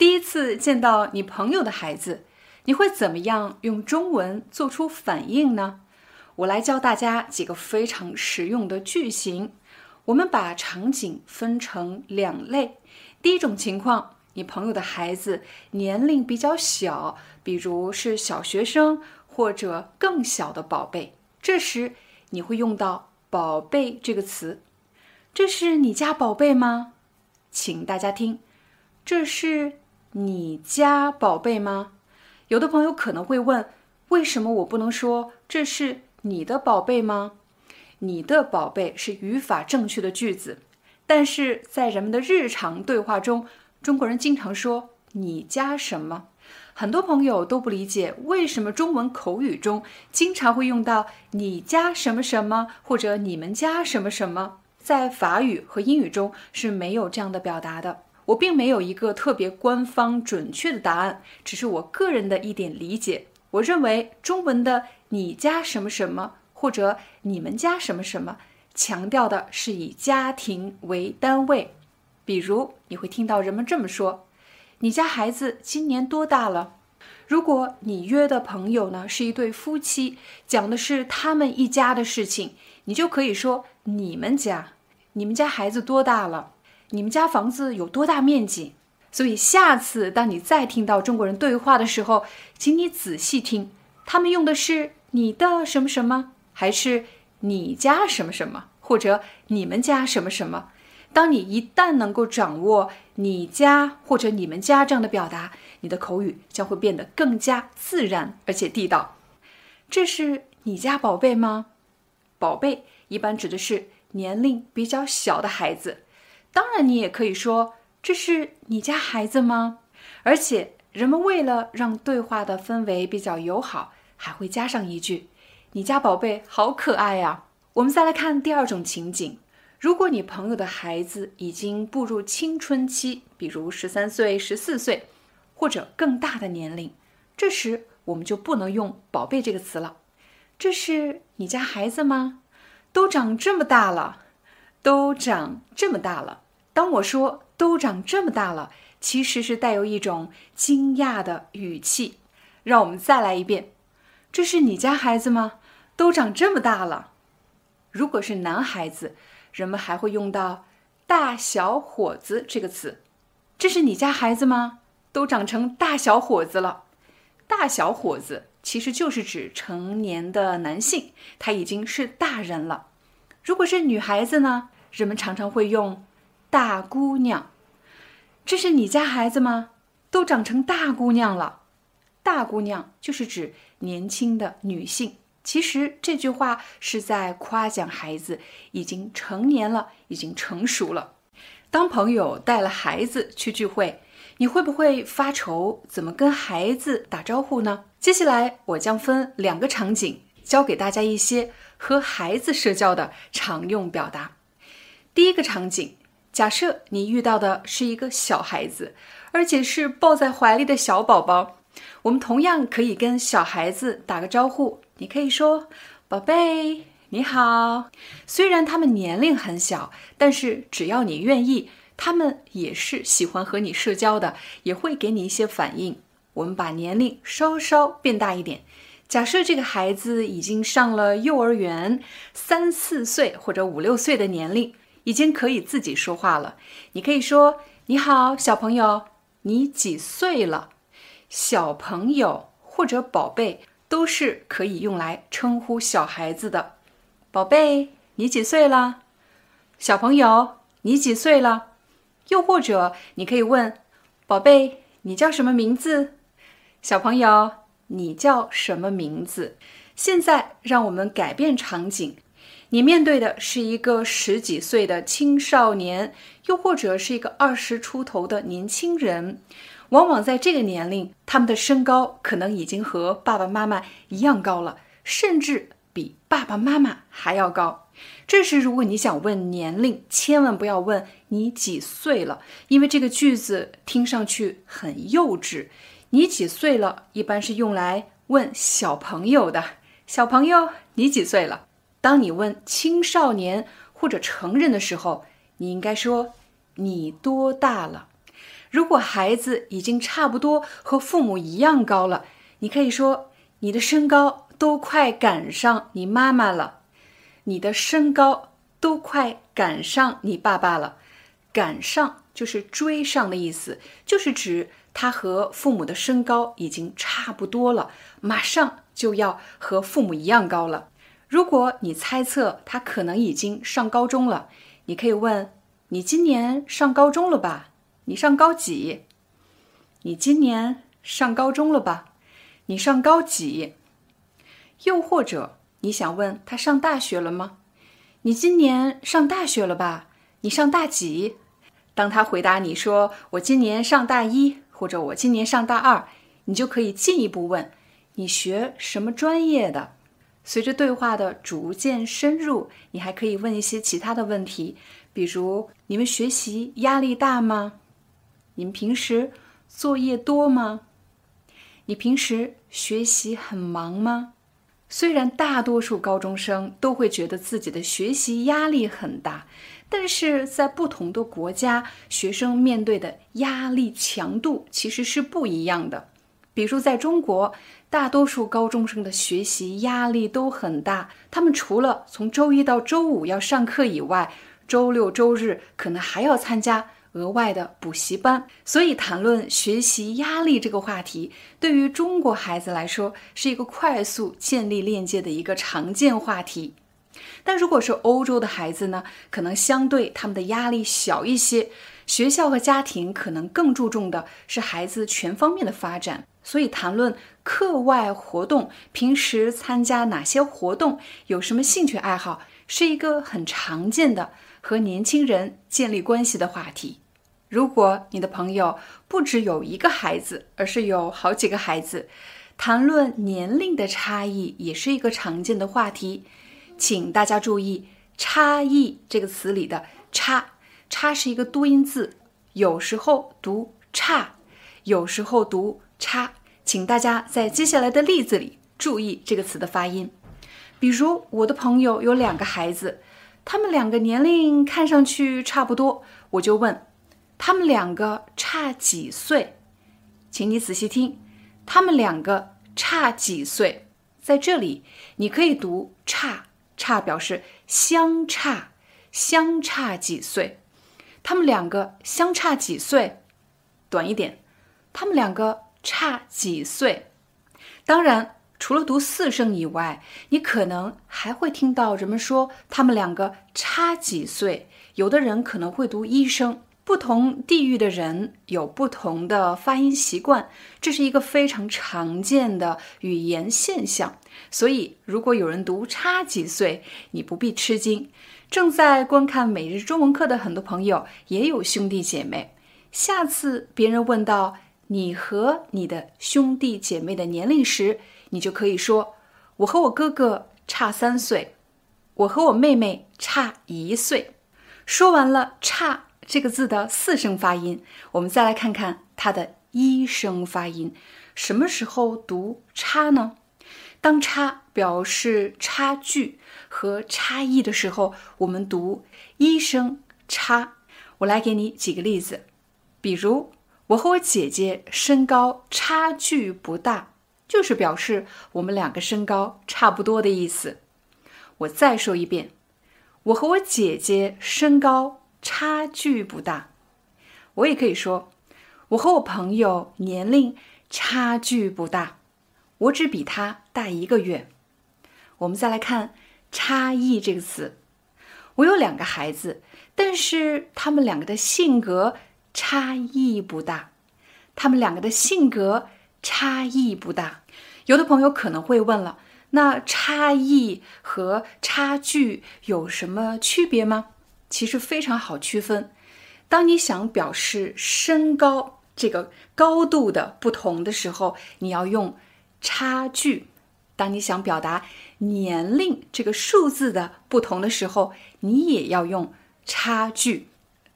第一次见到你朋友的孩子，你会怎么样用中文做出反应呢？我来教大家几个非常实用的句型。我们把场景分成两类。第一种情况，你朋友的孩子年龄比较小，比如是小学生或者更小的宝贝，这时你会用到“宝贝”这个词。这是你家宝贝吗？请大家听，这是。你家宝贝吗？有的朋友可能会问，为什么我不能说这是你的宝贝吗？你的宝贝是语法正确的句子，但是在人们的日常对话中，中国人经常说你家什么？很多朋友都不理解为什么中文口语中经常会用到你家什么什么或者你们家什么什么，在法语和英语中是没有这样的表达的。我并没有一个特别官方准确的答案，只是我个人的一点理解。我认为中文的“你家什么什么”或者“你们家什么什么”，强调的是以家庭为单位。比如，你会听到人们这么说：“你家孩子今年多大了？”如果你约的朋友呢是一对夫妻，讲的是他们一家的事情，你就可以说：“你们家，你们家孩子多大了？”你们家房子有多大面积？所以下次当你再听到中国人对话的时候，请你仔细听，他们用的是你的什么什么，还是你家什么什么，或者你们家什么什么？当你一旦能够掌握你家或者你们家这样的表达，你的口语将会变得更加自然而且地道。这是你家宝贝吗？宝贝一般指的是年龄比较小的孩子。当然，你也可以说这是你家孩子吗？而且，人们为了让对话的氛围比较友好，还会加上一句：“你家宝贝好可爱呀。”我们再来看第二种情景：如果你朋友的孩子已经步入青春期，比如十三岁、十四岁，或者更大的年龄，这时我们就不能用“宝贝”这个词了。这是你家孩子吗？都长这么大了。都长这么大了。当我说“都长这么大了”，其实是带有一种惊讶的语气。让我们再来一遍：“这是你家孩子吗？都长这么大了。”如果是男孩子，人们还会用到“大小伙子”这个词。“这是你家孩子吗？都长成大小伙子了。”大小伙子其实就是指成年的男性，他已经是大人了。如果是女孩子呢？人们常常会用“大姑娘”。这是你家孩子吗？都长成大姑娘了。大姑娘就是指年轻的女性。其实这句话是在夸奖孩子已经成年了，已经成熟了。当朋友带了孩子去聚会，你会不会发愁怎么跟孩子打招呼呢？接下来我将分两个场景。教给大家一些和孩子社交的常用表达。第一个场景，假设你遇到的是一个小孩子，而且是抱在怀里的小宝宝，我们同样可以跟小孩子打个招呼。你可以说：“宝贝，你好。”虽然他们年龄很小，但是只要你愿意，他们也是喜欢和你社交的，也会给你一些反应。我们把年龄稍稍变大一点。假设这个孩子已经上了幼儿园，三四岁或者五六岁的年龄，已经可以自己说话了。你可以说：“你好，小朋友，你几岁了？”小朋友或者宝贝都是可以用来称呼小孩子的。宝贝，你几岁了？小朋友，你几岁了？又或者你可以问：“宝贝，你叫什么名字？”小朋友。你叫什么名字？现在让我们改变场景，你面对的是一个十几岁的青少年，又或者是一个二十出头的年轻人，往往在这个年龄，他们的身高可能已经和爸爸妈妈一样高了，甚至比爸爸妈妈还要高。这时，如果你想问年龄，千万不要问你几岁了，因为这个句子听上去很幼稚。你几岁了？一般是用来问小朋友的。小朋友，你几岁了？当你问青少年或者成人的时候，你应该说你多大了？如果孩子已经差不多和父母一样高了，你可以说你的身高都快赶上你妈妈了，你的身高都快赶上你爸爸了。赶上就是追上的意思，就是指。他和父母的身高已经差不多了，马上就要和父母一样高了。如果你猜测他可能已经上高中了，你可以问：“你今年上高中了吧？你上高几？”“你今年上高中了吧？你上高几？”又或者你想问他上大学了吗？“你今年上大学了吧？你上大几？”当他回答你说：“我今年上大一。”或者我今年上大二，你就可以进一步问：你学什么专业的？随着对话的逐渐深入，你还可以问一些其他的问题，比如你们学习压力大吗？你们平时作业多吗？你平时学习很忙吗？虽然大多数高中生都会觉得自己的学习压力很大。但是在不同的国家，学生面对的压力强度其实是不一样的。比如在中国，大多数高中生的学习压力都很大，他们除了从周一到周五要上课以外，周六周日可能还要参加额外的补习班。所以，谈论学习压力这个话题，对于中国孩子来说，是一个快速建立链接的一个常见话题。但如果是欧洲的孩子呢，可能相对他们的压力小一些，学校和家庭可能更注重的是孩子全方面的发展，所以谈论课外活动，平时参加哪些活动，有什么兴趣爱好，是一个很常见的和年轻人建立关系的话题。如果你的朋友不只有一个孩子，而是有好几个孩子，谈论年龄的差异也是一个常见的话题。请大家注意“差异”这个词里的“差”，“差”是一个多音字，有时候读“差”，有时候读“差”。请大家在接下来的例子里注意这个词的发音。比如，我的朋友有两个孩子，他们两个年龄看上去差不多，我就问他们两个差几岁？请你仔细听，他们两个差几岁？在这里，你可以读“差”。差表示相差，相差几岁？他们两个相差几岁？短一点，他们两个差几岁？当然，除了读四声以外，你可能还会听到人们说他们两个差几岁。有的人可能会读一声。不同地域的人有不同的发音习惯，这是一个非常常见的语言现象。所以，如果有人读差几岁，你不必吃惊。正在观看每日中文课的很多朋友也有兄弟姐妹。下次别人问到你和你的兄弟姐妹的年龄时，你就可以说：“我和我哥哥差三岁，我和我妹妹差一岁。”说完了差。这个字的四声发音，我们再来看看它的一声发音。什么时候读差呢？当差表示差距和差异的时候，我们读一声差。我来给你几个例子，比如我和我姐姐身高差距不大，就是表示我们两个身高差不多的意思。我再说一遍，我和我姐姐身高。差距不大，我也可以说，我和我朋友年龄差距不大，我只比他大一个月。我们再来看“差异”这个词，我有两个孩子，但是他们两个的性格差异不大，他们两个的性格差异不大。有的朋友可能会问了，那差异和差距有什么区别吗？其实非常好区分，当你想表示身高这个高度的不同的时候，你要用差距；当你想表达年龄这个数字的不同的时候，你也要用差距。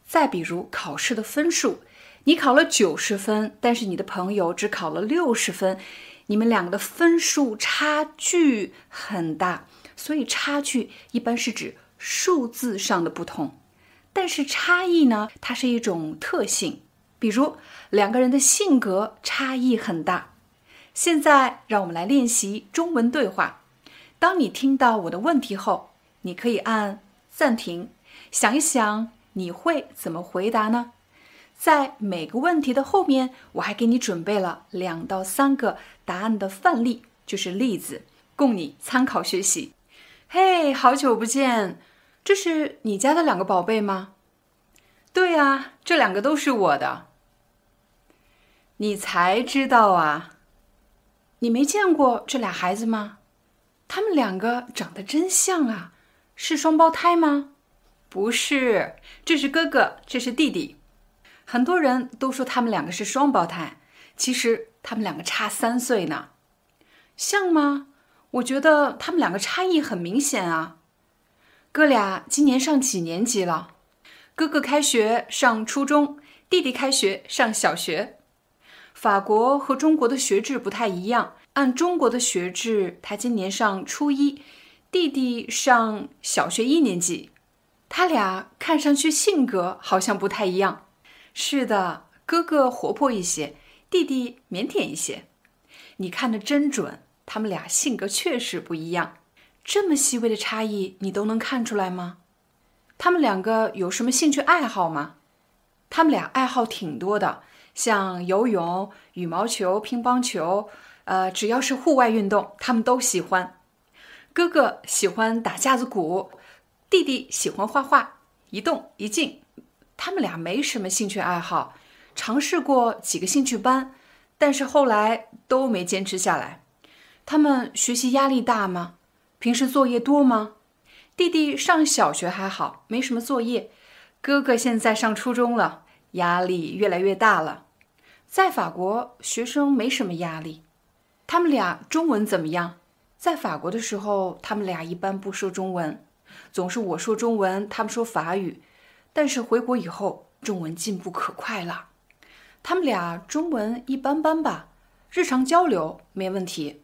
再比如考试的分数，你考了九十分，但是你的朋友只考了六十分，你们两个的分数差距很大，所以差距一般是指数字上的不同。但是差异呢，它是一种特性，比如两个人的性格差异很大。现在让我们来练习中文对话。当你听到我的问题后，你可以按暂停，想一想你会怎么回答呢？在每个问题的后面，我还给你准备了两到三个答案的范例，就是例子，供你参考学习。嘿，好久不见。这是你家的两个宝贝吗？对呀，这两个都是我的。你才知道啊？你没见过这俩孩子吗？他们两个长得真像啊！是双胞胎吗？不是，这是哥哥，这是弟弟。很多人都说他们两个是双胞胎，其实他们两个差三岁呢。像吗？我觉得他们两个差异很明显啊。哥俩今年上几年级了？哥哥开学上初中，弟弟开学上小学。法国和中国的学制不太一样，按中国的学制，他今年上初一，弟弟上小学一年级。他俩看上去性格好像不太一样。是的，哥哥活泼一些，弟弟腼腆一些。你看的真准，他们俩性格确实不一样。这么细微的差异，你都能看出来吗？他们两个有什么兴趣爱好吗？他们俩爱好挺多的，像游泳、羽毛球、乒乓球，呃，只要是户外运动，他们都喜欢。哥哥喜欢打架子鼓，弟弟喜欢画画，一动一静。他们俩没什么兴趣爱好，尝试过几个兴趣班，但是后来都没坚持下来。他们学习压力大吗？平时作业多吗？弟弟上小学还好，没什么作业。哥哥现在上初中了，压力越来越大了。在法国，学生没什么压力。他们俩中文怎么样？在法国的时候，他们俩一般不说中文，总是我说中文，他们说法语。但是回国以后，中文进步可快了。他们俩中文一般般吧，日常交流没问题。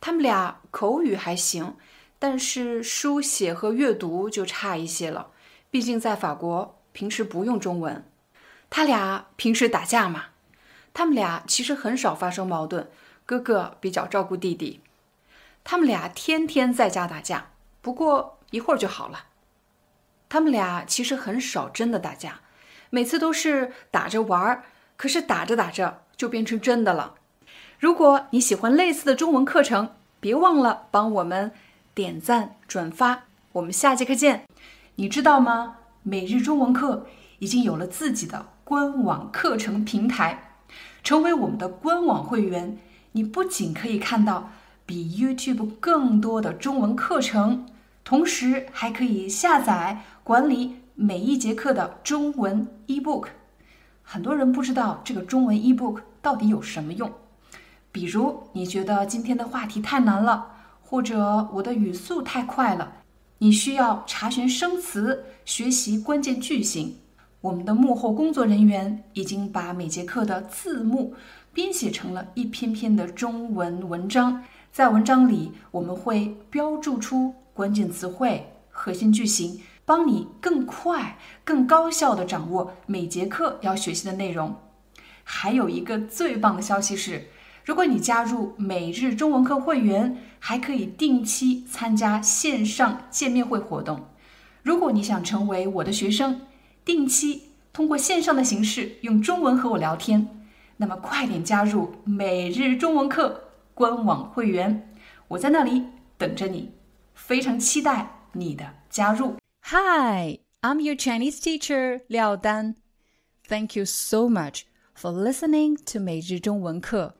他们俩口语还行，但是书写和阅读就差一些了。毕竟在法国平时不用中文。他俩平时打架嘛？他们俩其实很少发生矛盾。哥哥比较照顾弟弟。他们俩天天在家打架，不过一会儿就好了。他们俩其实很少真的打架，每次都是打着玩儿。可是打着打着就变成真的了。如果你喜欢类似的中文课程，别忘了帮我们点赞转发。我们下节课见。你知道吗？每日中文课已经有了自己的官网课程平台。成为我们的官网会员，你不仅可以看到比 YouTube 更多的中文课程，同时还可以下载管理每一节课的中文 eBook。很多人不知道这个中文 eBook 到底有什么用。比如你觉得今天的话题太难了，或者我的语速太快了，你需要查询生词、学习关键句型。我们的幕后工作人员已经把每节课的字幕编写成了一篇篇的中文文章，在文章里我们会标注出关键词汇、核心句型，帮你更快、更高效地掌握每节课要学习的内容。还有一个最棒的消息是。如果你加入每日中文课会员，还可以定期参加线上见面会活动。如果你想成为我的学生，定期通过线上的形式用中文和我聊天，那么快点加入每日中文课官网会员，我在那里等着你，非常期待你的加入。Hi, I'm your Chinese teacher 廖丹。Thank you so much for listening to 每日中文课。